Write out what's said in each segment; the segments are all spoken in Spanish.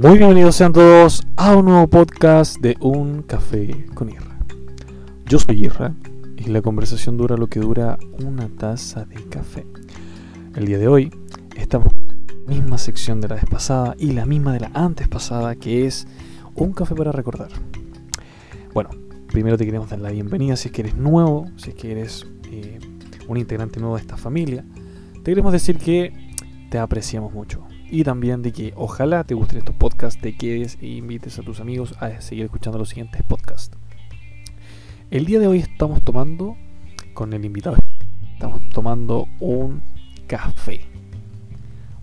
Muy bienvenidos sean todos a un nuevo podcast de Un Café con Irra. Yo soy Irra y la conversación dura lo que dura una taza de café. El día de hoy estamos en la misma sección de la vez pasada y la misma de la antes pasada que es Un Café para recordar. Bueno, primero te queremos dar la bienvenida si es que eres nuevo, si es que eres eh, un integrante nuevo de esta familia. Te queremos decir que te apreciamos mucho y también de que ojalá te gusten estos podcasts, te quedes e invites a tus amigos a seguir escuchando los siguientes podcasts. El día de hoy estamos tomando con el invitado, estamos tomando un café.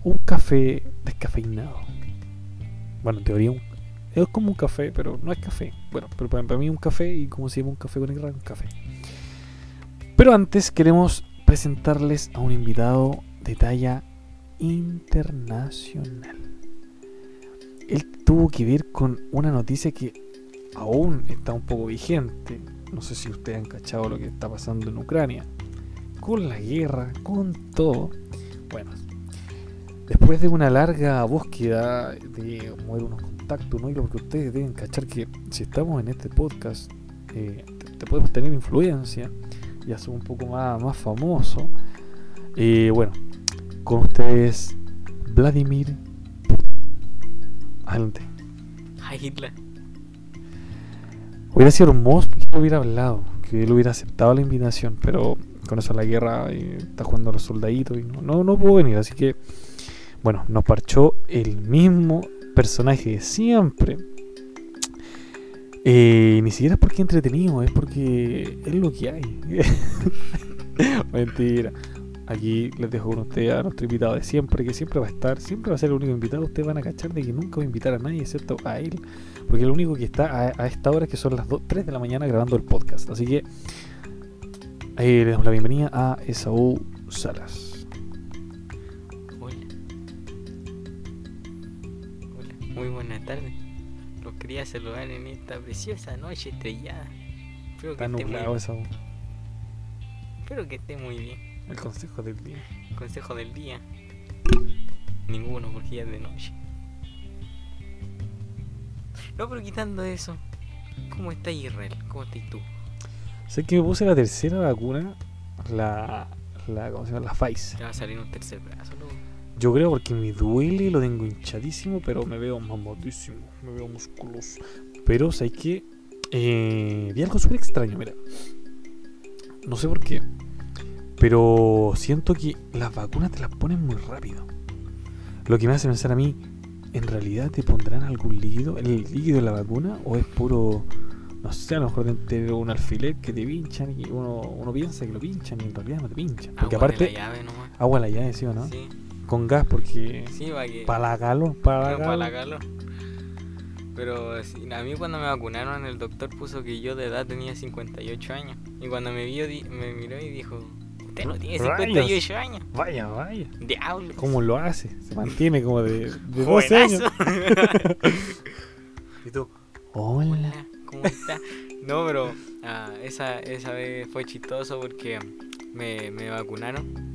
Un café descafeinado. Bueno, en teoría es como un café, pero no es café. Bueno, pero para, mí un café y como se llama un café con Irra, un café. Pero antes queremos presentarles a un invitado de talla internacional. Él tuvo que ver con una noticia que aún está un poco vigente. No sé si ustedes han cachado lo que está pasando en Ucrania. Con la guerra, con todo. Bueno, después de una larga búsqueda de mover unos contactos, ¿no? Y lo que ustedes deben cachar que si estamos en este podcast, eh, te, podemos tener influencia y hacer un poco más, más famoso. Eh, bueno, con ustedes, Vladimir. Adelante. Ay, Hitler. Hubiera sido hermoso que él hubiera hablado, que él hubiera aceptado la invitación, pero con eso la guerra eh, está jugando a los soldaditos y no, no, no pudo venir. Así que, bueno, nos parchó el mismo personaje de siempre. Eh, ni siquiera es porque es entretenido, es porque es lo que hay. Mentira. Aquí les dejo con ustedes a nuestro invitado de siempre, que siempre va a estar, siempre va a ser el único invitado. Ustedes van a cachar de que nunca va a invitar a nadie excepto a él, porque el único que está a, a esta hora que son las 2, 3 de la mañana grabando el podcast. Así que le damos la bienvenida a Esaú Salas. Hola. Hola. Muy buenas tardes. Los quería saludar en esta preciosa noche estrellada. Espero Está nublado Esaú. espero que esté muy bien. El consejo del día. Consejo del día. Ninguno, porque ya es de noche. No, pero quitando eso. ¿Cómo está Israel? ¿Cómo estás tú? Sé que me puse la tercera vacuna, la, la, ¿cómo se llama? La Pfizer. Te va a salir un tercer brazo, loco. Yo creo porque me duele, lo tengo hinchadísimo, pero me veo mamadísimo, me veo musculoso. Pero, ¿sabes qué? Eh, vi algo súper extraño, mira. No sé por qué, pero siento que las vacunas te las ponen muy rápido. Lo que me hace pensar a mí, ¿en realidad te pondrán algún líquido? ¿El líquido de la vacuna? ¿O es puro, no sé, a lo mejor te un alfiler que te pinchan y uno, uno piensa que lo pinchan y en realidad no te pinchan? Porque Agua de aparte, la llave nomás. agua a la llave, ¿sí o no? Sí, Con gas, porque sí, va que. para la calor, para la Pero para la calor. calor. Pero a mí cuando me vacunaron el doctor puso que yo de edad tenía 58 años. Y cuando me vio me miró y dijo, usted no tiene Rayos. 58 años. Vaya, vaya. Diablo. ¿Cómo lo hace? Se mantiene como de, de 12 años. Y tú, hola. Hola, ¿cómo está? No, pero ah, esa, esa vez fue chistoso porque me, me vacunaron.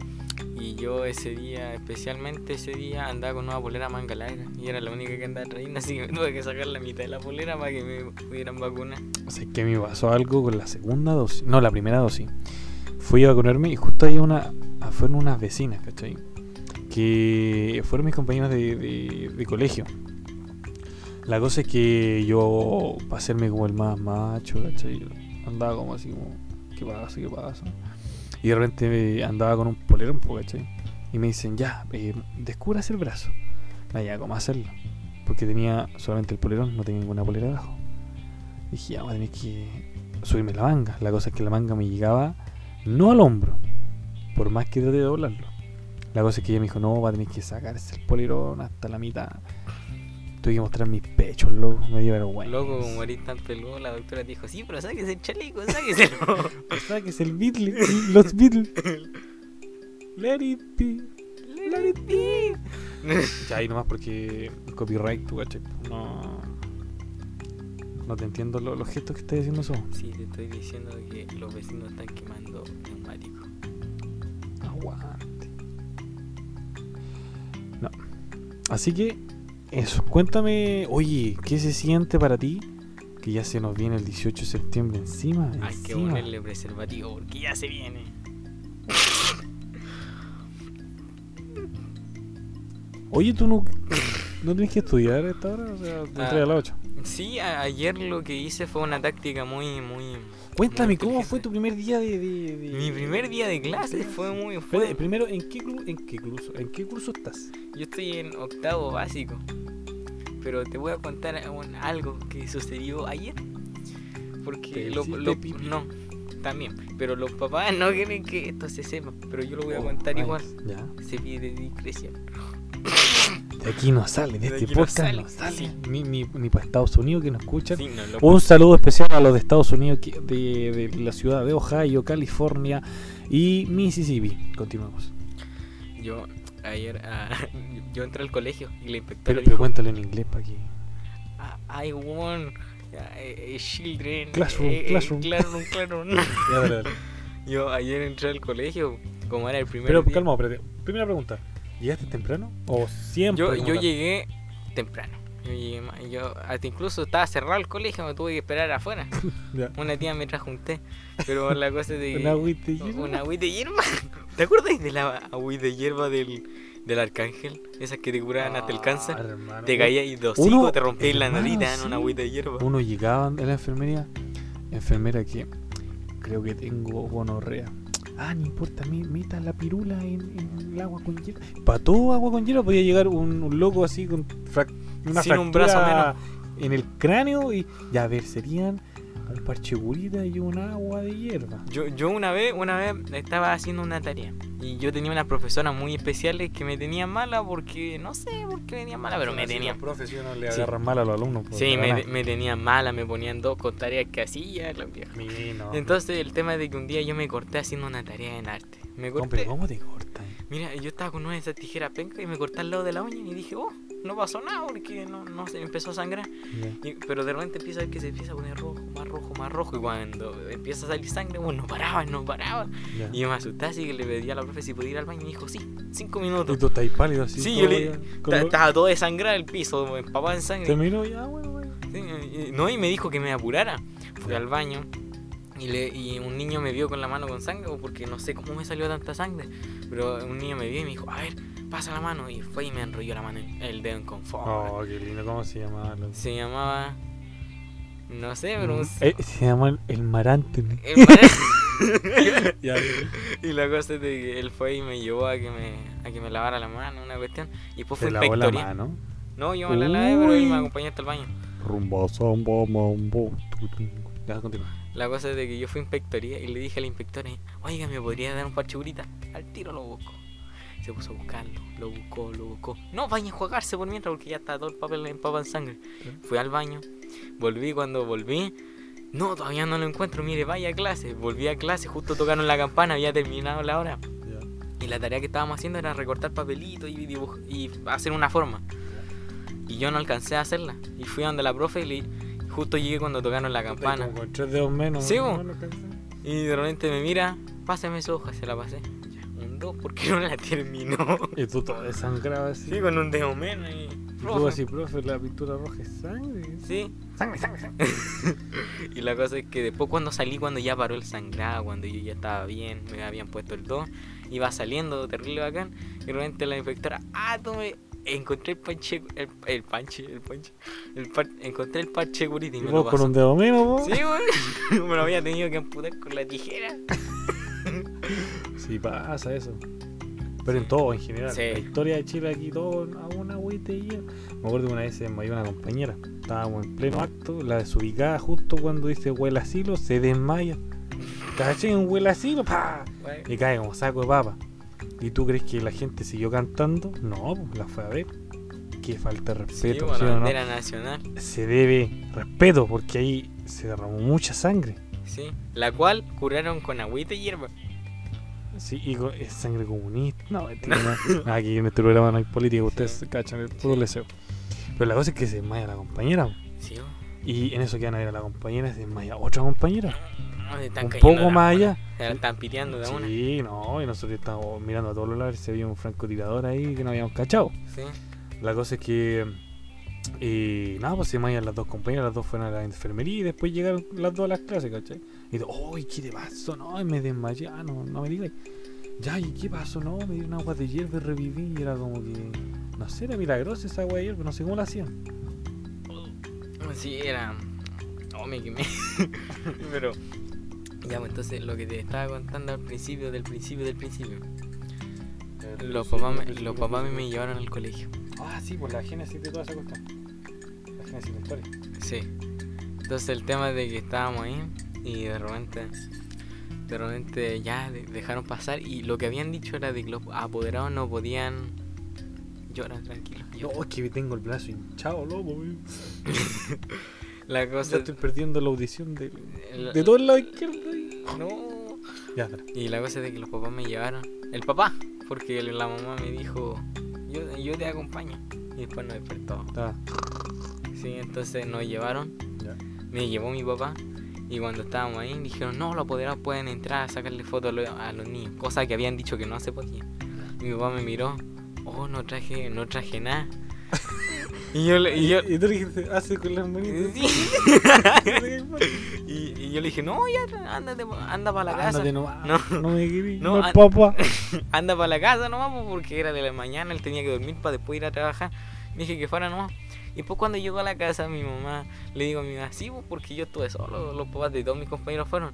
Y yo ese día, especialmente ese día, andaba con una polera manga larga. Y era la única que andaba trayendo, así que me tuve que sacar la mitad de la polera para que me pudieran vacunar. O sea, que me pasó algo con la segunda dosis. No, la primera dosis. Fui a vacunarme y justo ahí una, ah, fueron unas vecinas, ¿cachai? Que fueron mis compañeros de, de- de colegio. La cosa es que yo, para hacerme como el más macho, ¿cachai? Andaba como así como, ¿qué pasa? ¿Qué pasa? Y de repente eh, andaba con un polerón, po, ¿cachai? Y me dicen, ya, eh, descubras el brazo. Ah, ya, ¿cómo hacerlo? Porque tenía solamente el polerón, no tenía ninguna polera abajo. Dije, ya, voy a tener que subirme la manga. La cosa es que la manga me llegaba no al hombro, por más que trate de doblarlo. La cosa es que ella me dijo, no, va a tener que sacarse el polerón hasta la mitad. Tuve que mostrar mis pechos, loco, me dio vergüenza. Loco, como eres tan peludo, la doctora dijo, sí, pero sáquese el chaleco, sáqueselo. Sáquese el Beatle, los Beatles. Let it be. Let it be. Ya ahí nomás porque copyright, tu cachai. No. No te entiendo lo- los gestos que estás haciendo eso. Sí, te estoy diciendo que los vecinos están quemando neumáticos. Aguante. No. Así que eso, cuéntame, oye, ¿qué se siente para ti? Que ya se nos viene el 18 de septiembre encima. Hay que encima. ponerle preservativo porque ya se viene. Oye, tú no, no tienes que estudiar a esta hora, o sea, te Ah. a las 8. Sí, ayer lo que hice fue una táctica muy, muy... Cuéntame, muy ¿cómo fue tu primer día de...? de- de- Mi primer día de clase fue muy... Fue... primero, ¿en qué, en, qué curso, ¿en qué curso estás? Yo estoy en octavo básico. Pero te voy a contar un- algo que sucedió ayer. Porque ¿Te lo, lo- no, también. Pero los papás no quieren que esto se sepa. Pero yo lo voy a Oh, contar ay, igual. Ya. Se pide discreción. De aquí no sale, de, De este aquí no podcast sale, no sale. sí. Ni, ni, ni para Estados Unidos que nos escuchan. Sí, no, lo- Un saludo especial a los de Estados Unidos, que- de, de la ciudad de Ohio, California y Mississippi. Continuamos. Yo ayer ah, yo entré al colegio y la inspectora Pero, cuéntale en inglés para que. "Ah, I want eh, eh, children Classroom, eh, eh, classroom. classroom, classroom". Ya, dale, dale. yo ayer entré al colegio como era el primer Pero día. calma, espérate. Primera pregunta. ¿Llegaste temprano? ¿O siempre? yo yo llegué temprano yo llegué yo hasta incluso estaba cerrado el colegio me tuve que esperar afuera una tía me trajo un té pero la cosa de Una agüita de hierba. una agüita de hierba ¿te acuerdas de la agüita de hierba del, del arcángel esas que te curaban hasta el cáncer Ah, hermano. Te caía y dos hocico, te rompías la dan sí. una agüita de hierba. Uno llegaba en la enfermería. Enfermera que creo que tengo gonorrea. Ah, no importa, me- meta la pirula en, en el agua con hierba. Para todo agua con hierba podía llegar un, un loco así con frac- una Sin un brazo fractura en el cráneo y ya a ver, serían un parche curita y un agua de hierba. Yo, yo una vez, una vez estaba haciendo una tarea y yo tenía unas profesoras muy especiales que me tenían mala porque, no sé por qué me tenían mala, pero me tenían. profesionales le Sí. agarran mal a los alumnos. pues, Sí, me, me tenían mala, me ponían dos con tareas que hacía la vieja. Mino. Entonces el tema es de que un día yo me corté haciendo una tarea en arte. Me No, corté. pero ¿cómo te cortan? Mira, yo estaba con una de esas tijeras penca y me corté al lado de la uña y dije, oh, no pasó nada porque no, no se empezó a sangrar. Ya. Y- pero de repente empieza a ver que se empieza a poner rojo, más rojo, más rojo. Y cuando empieza a salir sangre, bueno, no paraba, no paraba. Ya. Y yo me asusté así que le pedí a la profe si podía ir al baño y me dijo, sí, cinco Y minutos. tú estás pálido así. Sí, yo le- Estaba todo desangrado el piso, empapado en Te sangre. miro ya, bueno, bueno. Sí, y- no, y me dijo que me apurara. Fui al baño y, le, y un niño me vio con la mano con sangre, porque no sé cómo me salió tanta sangre. Pero un niño me vio y me dijo, a ver, pasa la mano. Y fue y me enrolló la mano, el dedo en confort. Oh, qué lindo, ¿cómo se llama? loco? Se llamaba... No sé, pero un... Eh, se llama el, el Marantene. el mar- Ya, Y la cosa es de que él fue y me llevó a que me, a que me lavara la mano, una cuestión. Y después fue se lavó la mano. No, yo me la lavé, pero él me acompañó hasta el baño. Mombo. tu, tu. Ya, continúa. La cosa es de que yo fui a inspectoría y le dije a la inspectora, oiga, ¿me podría dar un parche curita? Al tiro lo busco. Se puso a buscarlo, lo buscó, lo buscó. No, vaya a enjuagarse por mientras porque ya está todo el papel empapado en sangre. Fui al baño, volví cuando volví. No, todavía no lo encuentro, mire, vaya a clase. Volví a clase, justo tocaron la campana, había terminado la hora. Y la tarea que estábamos haciendo era recortar papelitos y, y hacer una forma. Y yo no alcancé a hacerla. Y fui a donde la profe y le- justo llegué cuando tocaron la campana. Con tres dedos menos. Sí, ¿no? No. Y de repente me mira, pásame esa hoja, se la pasé. 2, porque no la terminó? Y tú todo desangrado así. Sí, con un dedo menos y... Y tú así, profe, la pintura roja es sangre. Sí, Sangre, sangre, sangre. y la cosa es que después cuando salí, cuando ya paró el sangrado, cuando yo ya estaba bien, me habían puesto el 2, iba saliendo terrible bacán, y de repente la inspectora, ah, tome, encontré el panche, el, el panche, el panche, el par- encontré el parche curita y me lo con pasó. un dedo menos. Sí, güey, me lo había tenido que amputar con la tijera. Sí, pasa eso. Pero en todo, en general. Sí. La historia de Chile aquí, todo a una agüita y hierba. Me acuerdo que una vez se desmayó una compañera. Estábamos en pleno acto, la desubicada justo cuando dice huele asilo, se desmaya. ¿Cachai? Un huele asilo, ¡pa! Y cae como saco de papa. ¿Y tú crees que la gente siguió cantando? No, pues la fue a ver. Qué falta de respeto, ¿sí no? bandera nacional, Se debe respeto porque ahí se derramó mucha sangre. sí, la cual curaron con agüita y hierba. Sí, y es sangre comunista. No, mentira, no. Aquí en este programa no hay política, ustedes Sí. cachan el puro leseo. Pero la cosa es que se desmaya la compañera. Sí. Y en eso que van a ver a la compañera, se desmaya otra compañera. No, se están Un poco más allá. Se la están piteando de una. Sí, no, y nosotros estábamos mirando a todos los lados y se vio un francotirador ahí que no habíamos cachado. Sí. La cosa es que Y nada, pues se me las dos compañeras, las dos fueron a la enfermería y después llegaron las dos a las clases, ¿cachai? Y digo, uy, ¿qué te pasó? No, y me desmayé, ah, no, no me digas. Ya, ¿y qué pasó? No, me dieron agua de hierba y reviví. Y era como que, no sé, era milagrosa esa agua de hierba, no sé cómo la hacían. Sí, era. Oh, me quemé. Pero. Ya, pues entonces lo que te estaba contando al principio, del principio, del principio. Los papás me, los papás me llevaron al colegio. Ah, sí, por la génesis de toda esa cuestión. La génesis de la historia. Sí. Entonces el tema es de que estábamos ahí y de repente, de repente ya de- dejaron pasar y lo que habían dicho era de que los apoderados no podían llorar tranquilo. Yo- No, es que tengo el brazo hinchado, loco, la Ya cosa estoy perdiendo la audición de, de todo el lado izquierdo. no. Ya. Y la cosa es de que los papás me llevaron. El papá, porque la mamá me dijo, yo, yo te acompaño. Y después nos despertó. Está. Sí, entonces nos llevaron. Me llevó mi papá. Y cuando estábamos ahí, dijeron, no, los apoderados pueden entrar a sacarle fotos a lo- a los niños. Cosa que habían dicho que no se podía. Y mi papá me miró, oh, no traje, no traje nada. y yo, le- y yo, Y tú le dijiste, hace con las manitas. Sí. y, y yo le dije, no, ya, ándate, anda para la casa. Ándate nomás. No. No, me querí. No, No, papá. anda para la casa nomás, pues, porque era de la mañana, él tenía que dormir para después ir a trabajar. Me dije que fuera nomás. Y después cuando llegó a la casa, mi mamá, le digo a mi mamá, sí, pues, porque yo estuve solo, los papás de todos mis compañeros fueron.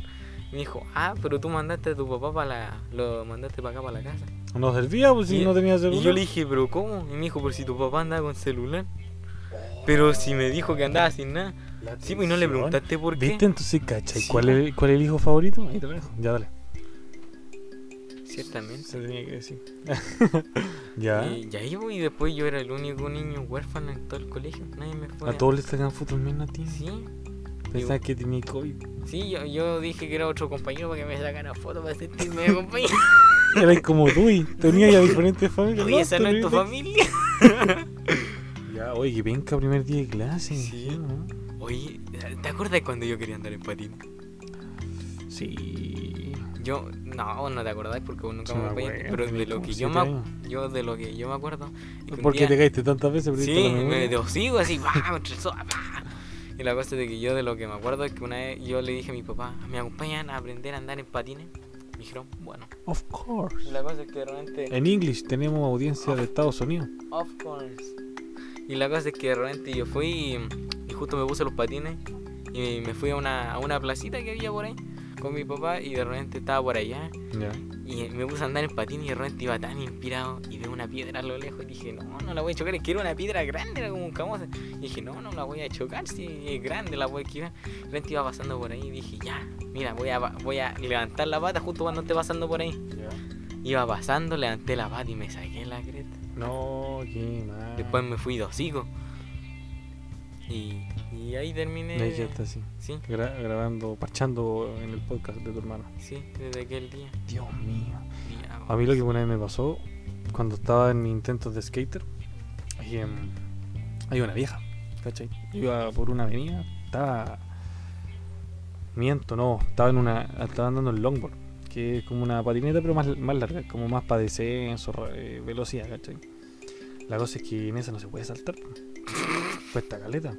Me dijo, ah, pero tú mandaste a tu papá para la... Lo mandaste para acá, para la casa. No servía, pues si Y- no tenía celular. Y yo le dije, pero ¿cómo? Y me dijo, pero si tu papá andaba con celular. Pero si me dijo que andaba sin nada. Sí, pues y no le preguntaste por qué. ¿Viste? Entonces, ¿cachai? Sí, ¿Cuál, es, ¿Cuál es el hijo favorito? Ahí te lo dejo. Ya, dale. Ciertamente. Se tenía que decir. ya. Y, y ahí, pues, y después yo era el único niño huérfano en todo el colegio. Nadie me fue. A todos les sacan fotos menos a ti. Sí, Pensaba que tenía COVID. sí, yo, yo dije que era otro compañero para que me sacara fotos para sentirme de compañero. Eras como tú y tenías ya diferentes familias. Oye, esa no es tu familia. Ya, oye, que penca primer día de clase. Sí. ¿no? Oye, ¿te acuerdas cuando yo quería andar en patín? Sí. Yo, no, no te acordás porque vos nunca Sí me acuerdo, pero de lo que yo me, yo de lo que yo me acuerdo. ¿Por qué día- te caíste tantas veces? ¿Perdiste Sí, me hosigo así, ¡pah! Y la cosa es de que yo de lo que me acuerdo es que una vez yo le dije a mi papá, ¿me acompañan a aprender a andar en patines? Me dijeron, bueno. Of course. Y la cosa es que de repente, En English tenemos audiencia de Estados Unidos. of course. Y la cosa es que de repente yo fui y, y justo me puse los patines y me fui a una, a una placita que había por ahí con mi papá y de repente estaba por allá y me puse a andar en patín y de repente iba tan inspirado y veo una piedra a lo lejos y dije, no, no la voy a chocar, es que era una piedra grande, era como un camote. Y dije, no, no la voy a chocar, si es grande la voy a esquivar. De repente iba pasando por ahí y dije, ya, mira, voy a, voy a levantar la pata justo cuando esté pasando por ahí. Iba pasando, levanté la pata y me saqué la creta. No, qué mal. Después me fui de hocico. Y, y ahí terminé. Ahí ya está. Sí, gra- grabando, parchando en el podcast de tu hermano. sí, desde aquel día. Dios mío. A mí lo que una vez me pasó cuando estaba en mis intentos de skater, y, em, hay una vieja, ¿cachai? Iba por una avenida, estaba. Miento, no, estaba en una. Estaba andando en longboard, que es como una patineta, pero más, más larga, como más para descenso, eh, velocidad, ¿cachai? La cosa es que en esa no se puede saltar. Cuesta caleta.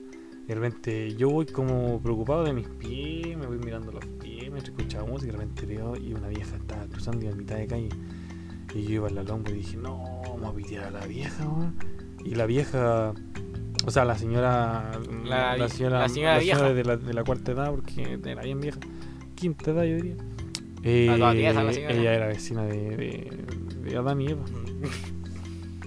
Y de repente yo voy como preocupado de mis pies, me voy mirando los pies, me escuchaba música y de repente veo y una vieja estaba cruzando y a mitad de calle. Y yo iba en la longboard y dije, no, vamos a pitear a la vieja. Y la vieja, o sea, la señora, La vi- señora, la señora vieja. de, la, de la cuarta edad, porque era bien vieja, quinta edad yo diría. Eh, la señora. ella era vecina de, de, de Adán y Eva.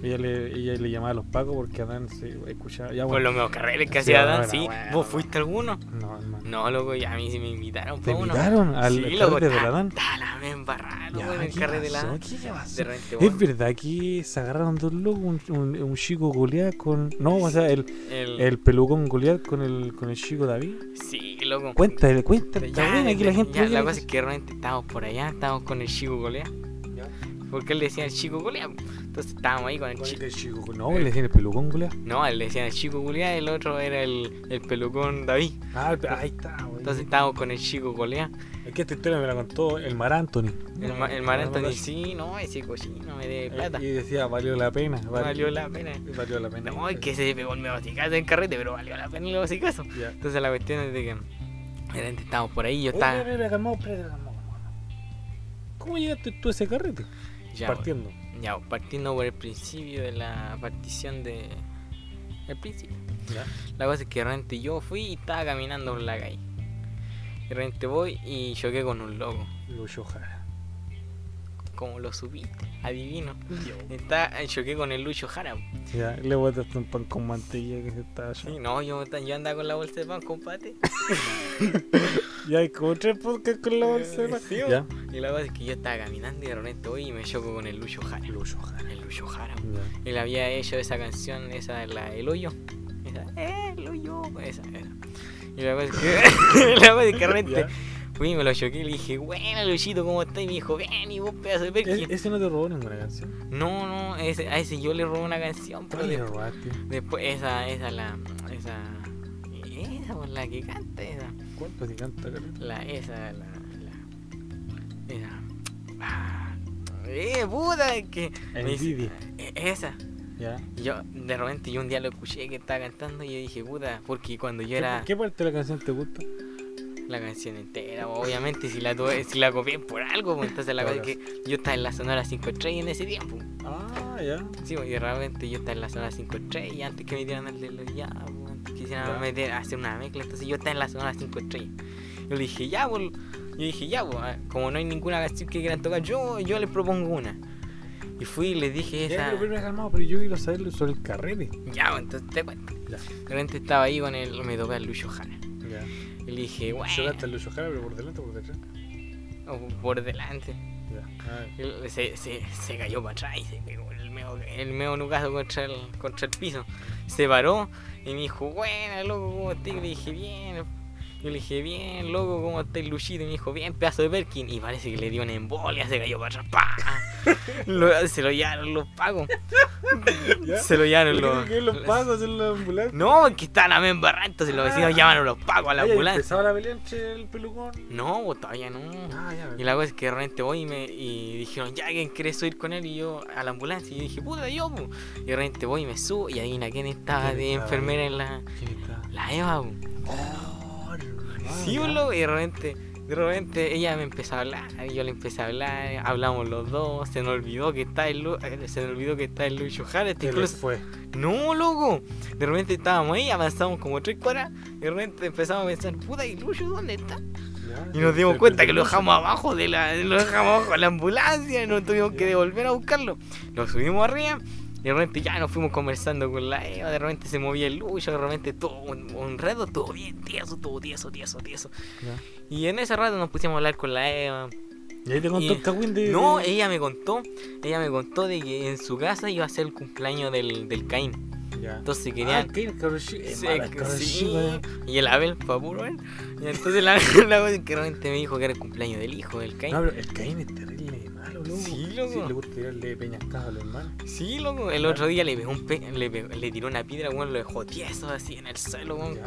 Ella le, ella le llamaba a los pacos porque Adán se escuchaba. Ya, Con bueno, los meos carreras que hacía Dan, sí. bueno, ¿Vos fuiste alguno? no, hermano. No, loco, y a mí sí me invitaron. ¿Te uno. invitaron al sí, carrete de ta- la Dan? ta la me embarraron, Ya, en el ¿qué carrete de? Dan. ¿Qué pasó? De repente, Es verdad que se agarraron dos locos, un, un, un chico Goliat con. No, o sea, el, el, el pelucón Goliat con el, con el chico David. Sí, loco. Cuéntale, cuéntale, Ya, aquí la ya, gente. ya, la cosa es que realmente estábamos por allá, estábamos con el Chico Golea. Porque él le decía el chico culea. Entonces estábamos ahí con el ¿Cuál chico. el chico? No, le decían el pelucón, culea. No, él le decían el chico culea y el otro era el, el pelucón David. Ah, ahí está, güey. Entonces estábamos con el chico culea. Es que esta historia me la contó el Mar Anthony. El, ma- el ¿No Mar Anthony, acuerdas? sí, no, ese cochino me debe Eh, plata. Y decía, valió la pena. val- Valió la pena. Valió la pena. No, es que se pegó el meocicazo en carrete, pero valió la pena el meocicazo. Ya. Entonces la cuestión es de que de estábamos por ahí, yo estaba. ¿Cómo llegaste tú a ese carrete? Ya, Partiendo. Ya, partiendo por el principio de la partición de. El principio. Ya. La cosa es que de repente yo fui y estaba caminando por la calle. Y de repente voy y choqué con un loco. Lucho Jara. Como lo supiste, adivino. Está, choqué con el Lucho Jara. Ya, le botaste un pan con mantilla que se estaba. Sí, no, yo, yo andaba con la bolsa de pan, compadre. Ya hay como tres podcasts con la bolsa. ¿no? Sí, Ya. Y la cosa es que yo estaba caminando y de repente voy y me choco con el Lucho Jara. Lucho Jara. El Lucho Jara. Él había hecho esa canción, esa de la El Hoyo. Esa, El Hoyo. Esa, esa. Y la cosa es que, la cosa es que de Ya. Fui y me lo choqué y le dije, bueno, Luchito, ¿cómo estás? Y me dijo, ven, y vos pedazo de ¿E- perkin. ¿Ese no te robó ninguna canción? No, no, ese, a ese yo le robé una canción, pero ¿Cuál le robaste? después esa, esa, la, esa, esa, pues, la que canta, esa. Pues si canta, caleta. la, esa, la, la, esa, ah, eh, puta, que, Envidia. eh, esa, Ya. Yo, de repente, yo un día lo escuché que estaba cantando y yo dije, puta, porque cuando yo ¿Qué, era ¿Qué parte de la canción te gusta? La canción entera, obviamente, si la tuve, si la copié por algo, pues entonces la cosa es que yo estaba en la Sonora 5 estrellas en ese tiempo. Ah, ya. Sí, pues, y realmente yo estaba en la Sonora 5 estrellas y antes que me metieran el de los ya, pues, antes que hicieran Ya. meter, hacer una mezcla, entonces yo estaba en la Sonora 5 estrellas. Yo le dije, ya, pues, yo dije, ya, pues, ah, como no hay ninguna canción que quieran tocar, yo, yo les propongo una. Y fui y les dije Ya, esa. pero primero calmado, pero yo quiero saber sobre el carrete. Ya, entonces te cuento. Ya. De repente estaba ahí con el, me topé al Lucho Jara. Y le dije, bueno, Chocaste al Jara, pero por delante o por detrás. o por delante. Ah, se, se, se cayó para atrás y se pegó el meo, el meo nucazo contra el, contra el piso. Se paró y me dijo, buena, loco, ¿cómo estás? Y le dije, bien. Yo le dije, bien, loco, ¿cómo estás, Luchito? Y me dijo, bien, pedazo de Perkin. Y parece que le dio una embolia, se cayó para atrás. se lo llevaron los pagos. Se lo llevaron ¿Por los. qué que los pasos en la ambulancia? No, porque estaban a me embarrar, entonces los vecinos Ah. llamaron los pagos a la ambulancia. ¿Empezaba la pelea entre el pelucón? No, pues, todavía no. Ah, ya. Y la cosa es que de repente voy y, me, y dijeron, ya, ¿quién quiere subir con él? Y yo, a la ambulancia. Y yo dije, puta, yo, pu. Y de repente voy y me subo. Y adivina quién estaba ¿Quién de estaba enfermera en la, ¿Quién está? la Eva, pu. Oh, Sí, boludo. Y de repente, de repente ella me empezó a hablar. Y yo le empecé a hablar. Hablamos los dos. Se nos olvidó que está el, eh, se nos olvidó que está el Lucho Jara. Este ¿Qué les incluso, fue? no, loco. De repente estábamos ahí, avanzamos como tres cuadras. Y de repente empezamos a pensar, puta, ¿y Lucho dónde está? Y nos dimos cuenta que lo dejamos abajo de la, lo dejamos abajo de la ambulancia y nos tuvimos que devolver a buscarlo. Lo subimos arriba de repente ya nos fuimos conversando con la Eva, de repente se movía el lucho, de repente todo un, un rato, todo bien tieso, todo tieso, tieso, tieso. Ya. Y en ese rato nos pusimos a hablar con la Eva. ¿Y ahí te contó Y- el cagüín de.? No, ella me contó, ella me contó de que en su casa iba a ser el cumpleaños del, del Caín. Ya. Entonces Ah, querían... el cabrón, sí, Sí, sí. sí. Y el Abel él. Y entonces la, la cosa es que realmente me dijo que era el cumpleaños del hijo del. No, pero el Caín es terrible malo, loco. Sí, loco. le gusta tirarle peñascadas a los hermanos. Sí, loco, el otro día le pegó un pe le, pegó- le tiró una piedra, weón, lo dejó tieso así en el suelo, weón.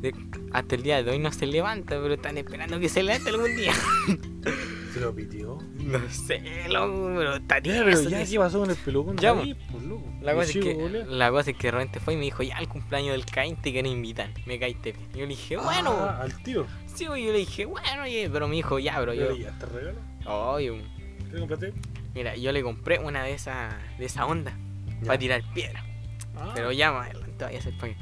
De- hasta el día de hoy no se levanta, pero están esperando que se levante algún día. Se lo pitió. no sé, loco, pero tieso. pero ya. ¿qué pasó con el pelucón? Ya, David, pues, loco. La cosa, es que, boludo. la cosa es que de repente fue y me dijo, ya, el cumpleaños del Caín te quiero invitar, me caíste bien. Y yo le dije, bueno, Ah, al tiro. sí, yo le dije, bueno, oye, pero me dijo, ya, pero yo, ya, ¿te regalo? oye, ¿Te compraste? mira, yo le compré una de esas, de esa onda, Ya. para tirar piedra. Ah, Pero ya más adelante voy a hacer para.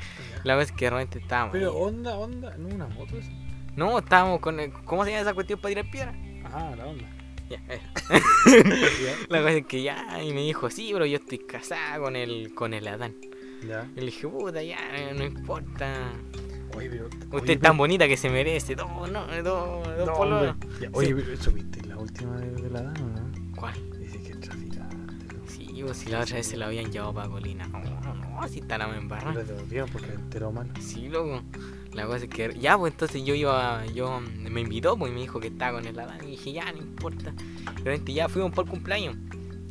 La cosa es que de repente estábamos. Pero ahí. onda, onda, no una moto esa. No, estábamos con. el- ¿Cómo se llama esa cuestión para tirar piedra? Ah, la onda. Ya, eh. La cosa es que ya, y me dijo, sí, pero yo estoy casada con el, con el Adán. Ya. Y le dije, puta, ya, no importa. Oye, pero. Usted es tan bonita que se merece dos, no, dos, dos No, hombre. Ya, Oye, pero eso viste la última de, de la dama, ¿no? ¿Cuál? Dice que traficante. Sí, pues si la otra vez se la habían llevado para Colina. No, no, no, si está la me No embarrada. le devolvieron porque enteró mal. Sí, loco. La cosa es que ya, pues entonces yo iba, yo me invitó, pues y me dijo que estaba con el Adán y dije, ya, no importa. De repente ya fuimos por el cumpleaños.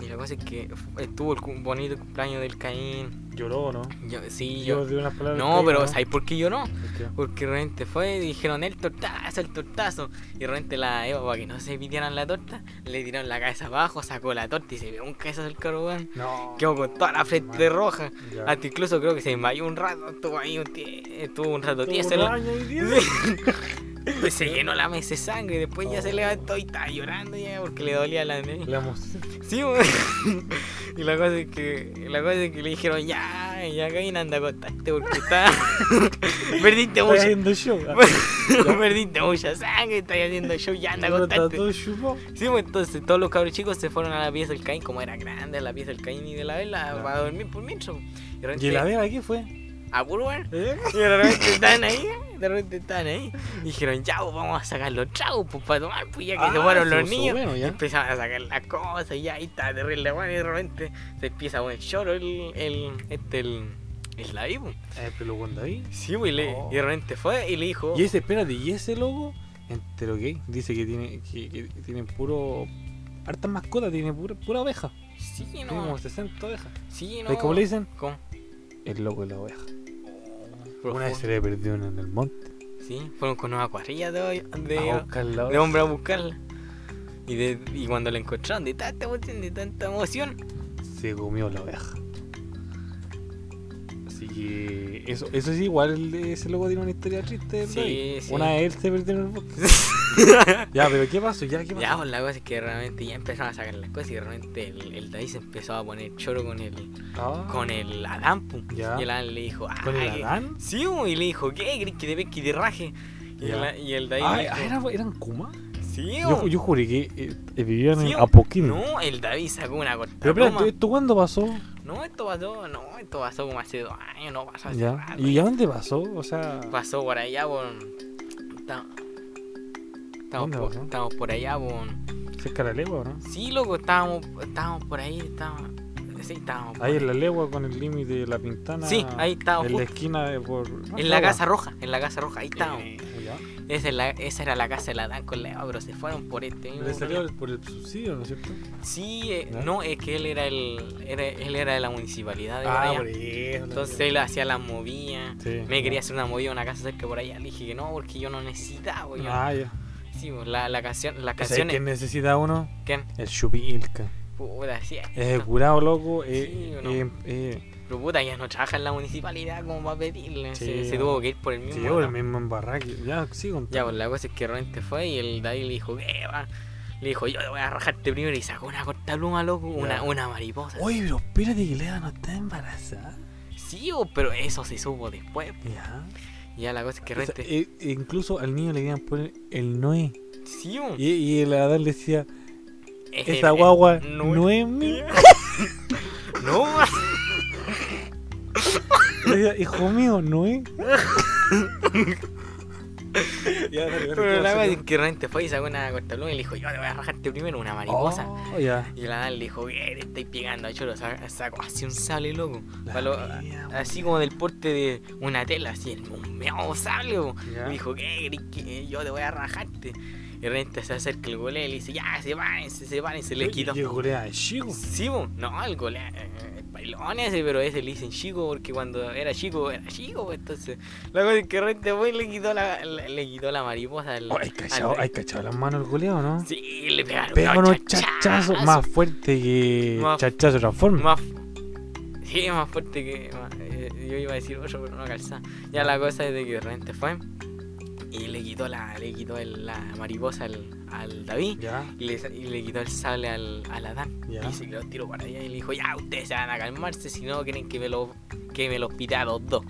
Y la cosa es que estuvo el bonito cumpleaños del Caín. Lloró, ¿no? Yo, sí, Yo yo. di unas palabras. No, pero ¿sabes por qué qué? Porque realmente fue y dijeron el tortazo, el tortazo. Y realmente la Eva, para que no se pidieran la torta, le tiraron la cabeza abajo, sacó la torta y se vio un cabezazo del carbón. No. Quedó con toda la frente roja. Ya. Hasta incluso creo que se desmayó un rato, estuvo ahí un estuvo un rato tieso. Pues se llenó la mesa de sangre y después ya se levantó y estaba llorando ya porque le dolía la nariz. La emoción. Sí, y la cosa es que la cosa es que le dijeron ya, ya Caín anda a acostarte porque está perdiste mucha haciendo show. perdiste mucha sangre, estás haciendo show, ya anda acostarte. todo chupado. Sí, pues entonces todos los cabros chicos se fueron a la pieza del Caín, como era grande la pieza del Caín y de la vela, para dormir por mientras. Y, de repente- ¿Y la vega qué fue? A weón. ¿Eh? Y de repente estaban ahí, de repente estaban ahí. Y dijeron, ya, pues, vamos a sacar los tragos pues, para tomar, pues ya que Ah, se fueron los niños. bueno, a sacar las cosas y ya ahí está terrible, bueno, y de repente se empieza a poner choro el, el, este, el, el David, pues. Pero cuando ahí. Sí, pues, y, Oh. y de repente fue y le dijo, Y ese, espérate, y ese logo, entero gay, dice que tiene, que, que tiene puro. Hartas mascotas, tiene pura, pura oveja. sí, Tiene no, como 60 ovejas. sí, no. ¿Sabes cómo le dicen? ¿Cómo? El logo de la oveja. Una vez se le perdió una en el monte. Sí, fueron con una cuadrilla de, de, a hombre a buscarla. Y, de, y cuando la encontraron, de tanta emoción, de tanta emoción, Se comió la oveja. Así que. Eso, eso sí, igual ese logo tiene una historia triste. Sí, sí. Una vez él se perdió en el bosque. ya, pero ¿qué pasó? Ya, ¿qué pasó? Ya, pues la cosa es que realmente ya empezaron a sacar las cosas y realmente el, el David se empezó a poner choro con el, Ah, con el Adán, pu. Ya. Y el Adán le dijo, ah, ¿Con el que- Adán? Sí, y le dijo, ¿qué? ¿Crees que te te raje? Y, el, y el David Ah, le dijo, ¿era- ¿eran Kuma? sí, Yo, yo juré que eh, eh, vivían Sí, en. Apoquín. No, el David sacó una corta Pero pluma. ¿esto cuándo pasó? No, esto pasó, no, esto pasó como hace dos años, no pasó hace Ya. rato. ¿Y a dónde pasó? O sea. Pasó por allá por... ta- Estamos ¿Dónde por, estamos por allá por... cerca de la legua, ¿no? Sí, loco, estábamos, estábamos por ahí, estábamos... Sí, estábamos Ahí en la legua con el límite de la pintana. Sí, ahí estábamos En la esquina de por. no, En la casa roja, en la casa roja, ahí estábamos. Eh, ya. Esa, es la- esa era la casa de la Dan con la pero se fueron por este mismo. Le salió por el subsidio, ¿no es cierto? Sí, eh, no, es que él era el. Era, él era de la municipalidad de Ah, allá. por eso. Entonces él hacía las movidas. Sí. Me quería hacer una movida a una casa cerca por allá. Le dije que no, porque yo no necesitaba. yo- Ah, ya. Sí, pues, la, la canción, las ¿Sabes canciones. quién necesita uno? ¿Quién? El Chupilca. Puta, sí. Es el curado, loco. Eh, Sí, ¿o no? eh, eh, Pero puta, ya no trabaja en la municipalidad como para pedirle. Sí, se, tuvo que ir por el mismo. sí, o el mismo en barraque. Ya, sí, con Ya, pues la cosa es que realmente fue y el David le dijo, ¿qué va? Le dijo, yo te voy a rajarte primero y sacó una corta pluma, loco, una, una mariposa. Oye, pero espérate que Lea no está embarazada. Sí, oh, pero eso se supo después. Ya. Y ya la cosa es que O sea, eh, incluso al niño le querían poner el Noé. sí, oh, Y, y el Adán le decía, ese- esa guagua eh, no, no es mía. no, Le decía, hijo mío, no es. ya, dale, dale, pero ¿qué la cosa es que realmente fue y sacó una corta pluma y le dijo, yo te voy a rajarte primero una mariposa. Oh. Y el Adán le dijo, ¿qué? Te estoy pegando a choro. Sa- Sacó así un sable, loco. La Pa' lo- mía, así como del porte de una tela, así, el un meado sable. Ya. Me dijo, ¿qué? ¿Crees que yo te voy a rajarte? Y de repente se acerca el golea y le dice, ya, sepárense, sepárense, le quitó. Y el golea es chico. Sí, no, el golea, eh, bailón ese, pero ese le dicen chico porque cuando era chico, era chico, pues, entonces. La cosa es que de repente fue y le quitó la, le, le quitó la mariposa al. Oh, ¿Hay cachado, rey. hay cachado las manos el goleo, no? Sí, le pegaron. Pega unos chachazos más fuerte que Más- chachazo transforma. Más. Sí, más fuerte que. más- eh, yo iba a decir otro, pero no calza. Ya la cosa es de que de repente fue. Y le quitó la, le quitó el- la mariposa al, al David. Ya. Y le, y le quitó el sable al, al Adán. Ya. Y se lo tiró para allá y le dijo, ya, ustedes se van a calmarse, si no quieren que me lo, que me los pite a los dos.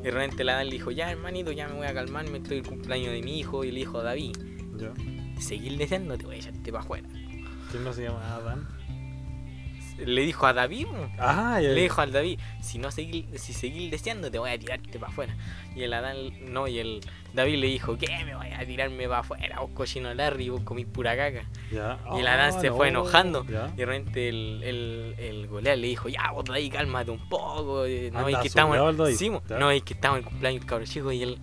Y de repente el Adán le dijo, ya hermanito, ya me voy a calmar, me estoy el cumpleaños de mi hijo y el hijo David. Ya. Seguir deseando, te voy a echarte para afuera. ¿Quién no se llama Adán? Le dijo a David. Ah, le dijo al David, si no seguir, si seguir deseando, te voy a tirarte para afuera. Y el Adán, no, y el David le dijo, ¿qué? Me voy a tirarme para afuera, vos cochino Larry, vos comís pura caca. Y el Adán se fue enojando. Y de repente el, el, el golea le dijo, ya vos David, cálmate un poco. eh, No veis que estamos sí, no veis que estamos en el cumpleaños del cabro chico y el,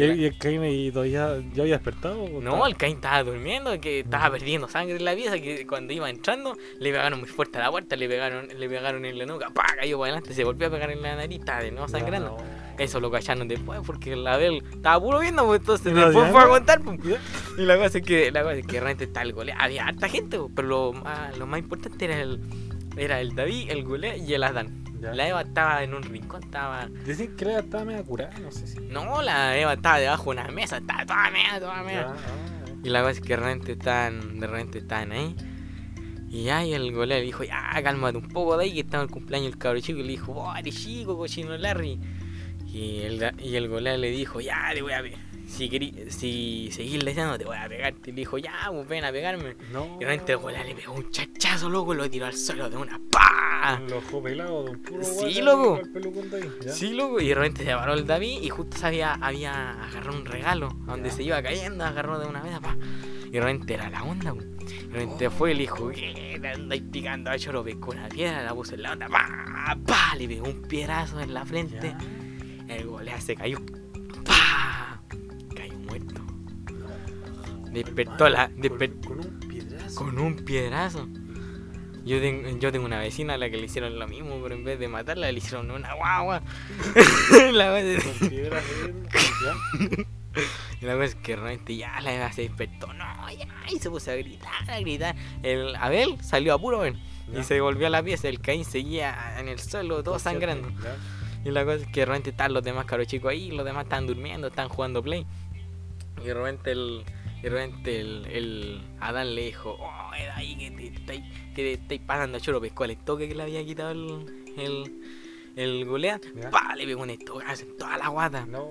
¿Y el, y el Caín ahí todavía ya había despertado? No, estaba- el Caín estaba durmiendo, que estaba perdiendo sangre en la pieza, que cuando iba entrando le pegaron muy fuerte a la puerta, le pegaron, le pegaron en la nuca, cayó para adelante, se volvió a pegar en la nariz, estaba de nuevo sangrando. no. Eso lo cacharon después porque la Abel estaba puro viendo, pues entonces No, después fue a contar. pues. Y la cosa es que, la cosa es que realmente está el golea. Había harta gente, pues, pero lo más, lo más importante era el, era el David, el golea y el Adán. Ya. La Eva estaba en un rincón, estaba. Dicen que la estaba media curada, no sé si. No, la Eva estaba debajo de una mesa, estaba toda mea, toda mea. Ya, ah, Y la cosa es que de repente estaban, de repente estaban ahí. Y ya, y el golea le dijo, ya, cálmate un poco de ahí, que estaba el cumpleaños del cabro chico. Y le dijo, oh, eres chico, cochino Larry. Y el, y el golea le dijo, ya, te voy a. Si, querí- si seguís leyendo, te voy a pegarte. Y le dijo, ya, pues ven a pegarme. no. Y de repente el golea le pegó un chachazo, loco, y lo tiró al suelo de una pa. Los ojos pelados de un puro Sí, loco. Sí, loco, y de repente se paró el David y justo se había, agarrado un regalo a donde Ya. se iba cayendo, agarró de una vez, pa. Y de repente era la onda, po. Y de repente fue y le dijo, ¿qué? Andáis picando, yo lo pescó una piedra, la puso en la onda, pa, pa, le pegó un piedrazo en la frente. Ya. El golea se cayó, Despertó la- Con- desper- Con un piedrazo. Con un piedrazo. Yo tengo, yo tengo una vecina a la que le hicieron lo mismo, pero en vez de matarla le hicieron una guagua. la vez Con piedras ¿ya? Y la cosa es que realmente ya la Eva se despertó, no, ya, y se puso a gritar, a gritar. El Abel salió a puro ven, y se volvió a la pieza, el Caín seguía en el suelo, todo sangrando. Ya. Y la cosa es que de repente estaban los demás caros chicos ahí, los demás estaban durmiendo, estaban jugando play. Y de repente el, de repente el, el Adán le dijo, oh, era ahí que te estáis que te estáis pasando a choro pescó el toque que le había quitado el, el, el goleán. Ya. Pa, le pegó un estocazo en toda la guata. No.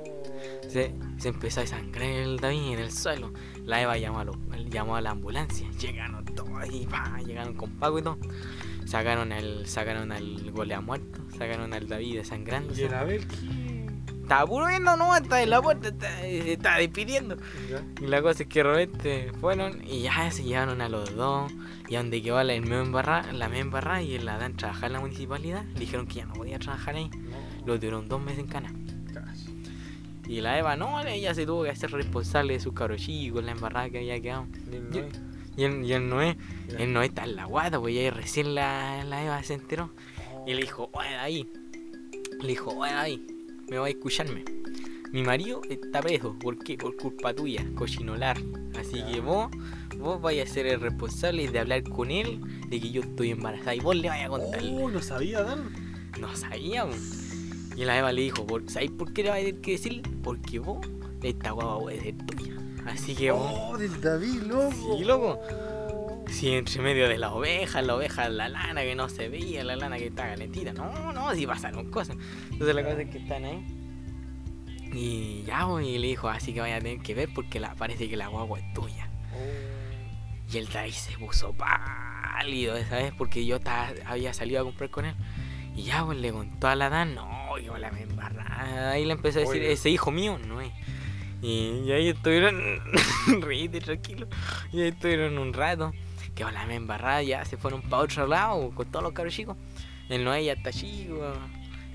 Se, se empezó a sangrar el David en el suelo. La Eva llamó a, los- llamó a la ambulancia. Llegaron todos y pa, llegaron con Paco y todo. Sacaron al, sacaron al golea muerto, sacaron al David Y desangrándose. el Abel, ¿qué? Estaba puro viendo, no, está en la puerta, está- se estaba despidiendo. Ya. Y la cosa es que de repente fueron y ya se llevaron a los dos. Y a donde quedó la medio embarrada, la medio embarrada y el Adán trabajaba en la municipalidad, le dijeron que ya no podía trabajar ahí. No. Lo tuvieron dos meses en cana. Casi. Y la Eva no, ella se tuvo que hacer responsable de sus cabros chicos, la embarrada que había quedado. Y él, y él no es, él no está en la guata, pues ya recién la, la Eva se enteró. Y le dijo, oye ahí, le dijo, oye ahí, me va a escucharme. Mi marido está preso, ¿por qué? Por culpa tuya, cochinolar. Así que vos, vos vais a ser el responsable de hablar con él de que yo estoy embarazada y vos le vais a contar. Oh, no sabía, Dan. No sabíamos. Y la Eva le dijo, ¿por- ¿sabéis por qué le va a tener que decir? Porque vos, esta guagua puede ser tuya. Así que vos, Oh, del David, loco. Sí, loco. Si entre medio de las ovejas, la oveja, la lana que no se veía, la lana que está calentita. No, no, si pasaron cosas. Entonces la cosa es que están ahí. Y ya, y le dijo, así que vaya a tener que ver porque la, parece que la guagua es tuya. Oh. Y el David se puso pálido esa vez porque yo ta- había salido a comprar con él. Y ya, pues le contó a la Dan, no, yo la me embarrada. Ahí le empezó a decir, Oye. ese hijo mío no es. Y, y ahí estuvieron, reíte tranquilo. Y ahí estuvieron un rato. Que la embarrada, ya se fueron para otro lado con todos los cabros chicos. El Noé ya está chico.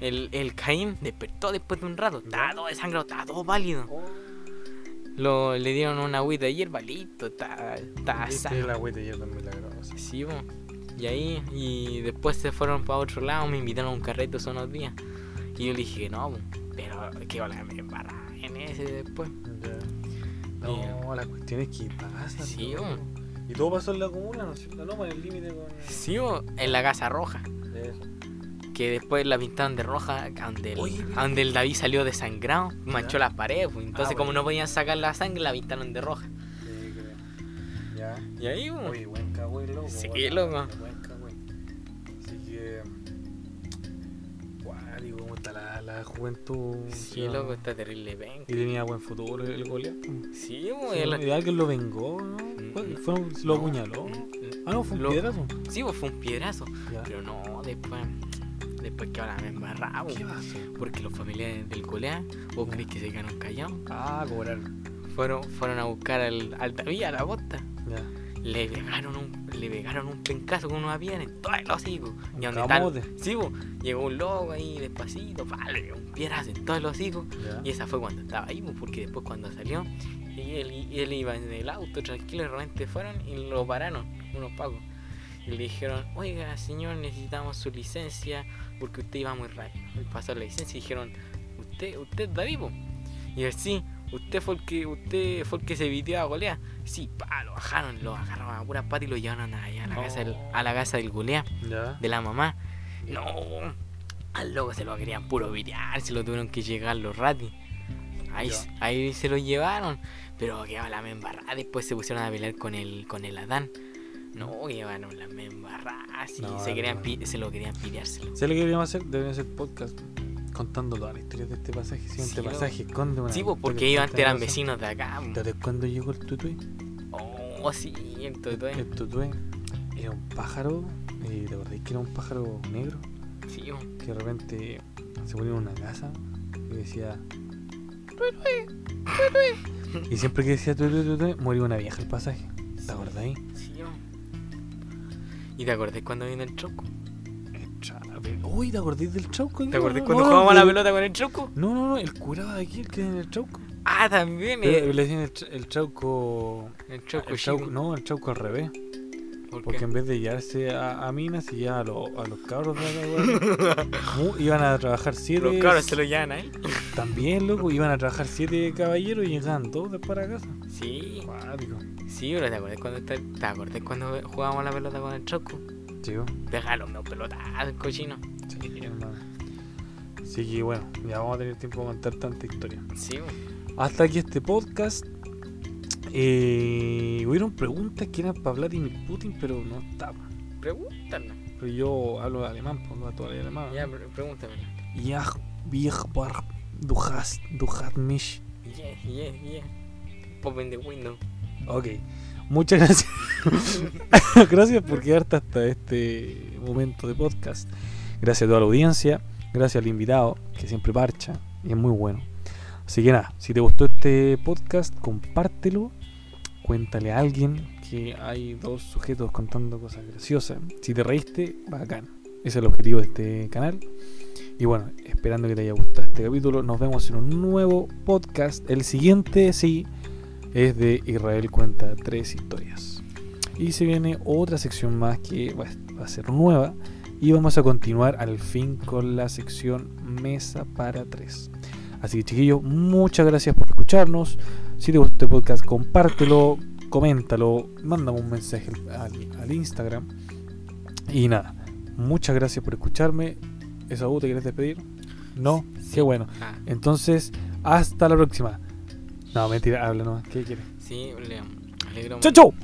El, el Caín despertó después de un rato. Estaba todo desangrado, estaba todo pálido. Oh. Lo, le dieron una agüita de hierba, listo, está, está sano. la y yo también milagrosa. Sí, po. Y ahí, y después se fueron para otro lado, me invitaron a un carrete esos unos días. Y yo le dije no, po. pero que hola, me embarra en ese después. No, la cuestión es que pasa. Sí, bo. Y todo pasó en la comuna, ¿no es cierto? No, en el límite con. Sí, en la casa roja. Eso. Que después la pintaron de roja, donde el, Oye, donde el David salió desangrado, manchó las paredes. pues. Entonces, Ah, como bueno. no podían sacar la sangre, la pintaron de roja. Sí, creo. Ya. Y ahí, po. Oye, buen cagüey, loco. Sí, loco. Buen cagüey. Así que. Guau, digo, ¿cómo está la, la juventud? Sí, O sea, loco, está terrible ven. Y tenía buen futuro el Goliat. Sí, po, Sí, el- y alguien lo vengó, ¿no? Mm, Fue, lo no, apuñaló. mm, Ah, no, fue un lo- piedrazo. Sí, pues fue un piedrazo. Ya. Pero no, después. Después que ahora me embarraba. ¿Qué pasó? Porque los familiares del colea, vos crees que se quedaron callados, Ah, cobrar. fueron, fueron a buscar al, al David a la bosta. Ya. Le pegaron un, le pegaron un pencazo con unos aviones en todo el hocico. Y donde tal, sí, po, llegó un loco ahí despacito, pa, le pegó un piedrazo en todo el hocico. Ya. Y esa fue cuando estaba ahí, pues, porque después cuando salió, y él, y él iba en el auto tranquilo, y de repente fueron y lo pararon, unos pagos. Y le dijeron, oiga señor, necesitamos su licencia porque usted iba muy rápido. Él pasó la licencia y dijeron, usted, usted es David, po?". Y él sí, usted fue el que, usted fue el que se vistió a golear. Sí, pa, lo bajaron, lo agarraron a puras patas y lo llevaron allá a la casa del, a la casa del golea de la mamá. No, al loco se lo querían puro videar, se lo tuvieron que llegar los ratis. Ahí, ahí se lo llevaron, pero quedaba la membarrada. Después se pusieron a pelear con el, con el Adán. No, llevaron la membarrada, sí, No, se, querían, no. se lo querían pideárselo. ¿Sabes lo que deberíamos hacer? Deberíamos hacer podcast contando todas las historias de este pasaje. Si Sí, este pasaje esconde una. Sí, pues porque ellos antes eran vecinos de acá. ¿Desde cuándo llegó el tutui? Oh, sí, el Totoy. El tutui era un pájaro. eh, ¿Te acordáis que era un pájaro negro? Sí. Que de repente se ponía en una casa y decía. "Tutui, tutui". Y siempre que decía tutui, tutui, moría una vieja el pasaje. ¿Te acordáis? Sí. ¿Y te acordás cuando vino el Choco? Uy, ¿te acordáis del chauco? ¿Te acordás No, cuando no, jugábamos a la pelota con el Choco? No, no, no, el curado de aquí, el que en el chauco. Ah, también. Eh, le decían el, el chauco. el Choco, el chauco- no, el chauco al revés. ¿Por Porque qué? en vez de llevarse a, a minas y ya a, los- a los cabros de acá, iban a trabajar siete. Los cabros se lo llevan a él. También, loco, iban a trabajar siete caballeros y llegaban dos después a casa. Sí, Cuático. sí, pero ¿te acordás cuando, te, te acordás cuando jugábamos a la pelota con el Choco? Chico. Déjalo, no pelotazos, cochino. Sí. Así que bueno, ya vamos a tener tiempo de contar tanta historia. Sí. Hasta aquí este podcast. Eh, hubieron preguntas que eran para Vladimir Putin, pero no estaba. pregúntalo. Pero yo hablo alemán, pues no todavía alemán. Ya, pre- pregúntamelo. Ja, wie war, du hast, du hast mich. Yeah, yeah, yeah. Open the window. Ok, muchas gracias. gracias por quedarte hasta este momento de podcast. Gracias a toda la audiencia. Gracias al invitado, que siempre parcha y es muy bueno. Así que nada, si te gustó este podcast, compártelo. Cuéntale a alguien que hay dos sujetos contando cosas graciosas. Si te reíste, bacán. Ese es el objetivo de este canal. Y bueno, esperando que te haya gustado este capítulo, nos vemos en un nuevo podcast. El siguiente, sí, es de Israel cuenta tres historias. Y se viene otra sección más que va a ser nueva. Y vamos a continuar al fin con la sección Mesa para tres. Así que chiquillos, muchas gracias por escucharnos. Si te gustó este podcast, compártelo, coméntalo, mándame un mensaje al, al Instagram. Y nada, muchas gracias por escucharme. ¿Esaú te quieres despedir? No, qué bueno. Ah, Entonces, hasta la próxima. No, mentira, habla nomás. ¿Qué quieres? sí, le alegro ¡Chau, chau!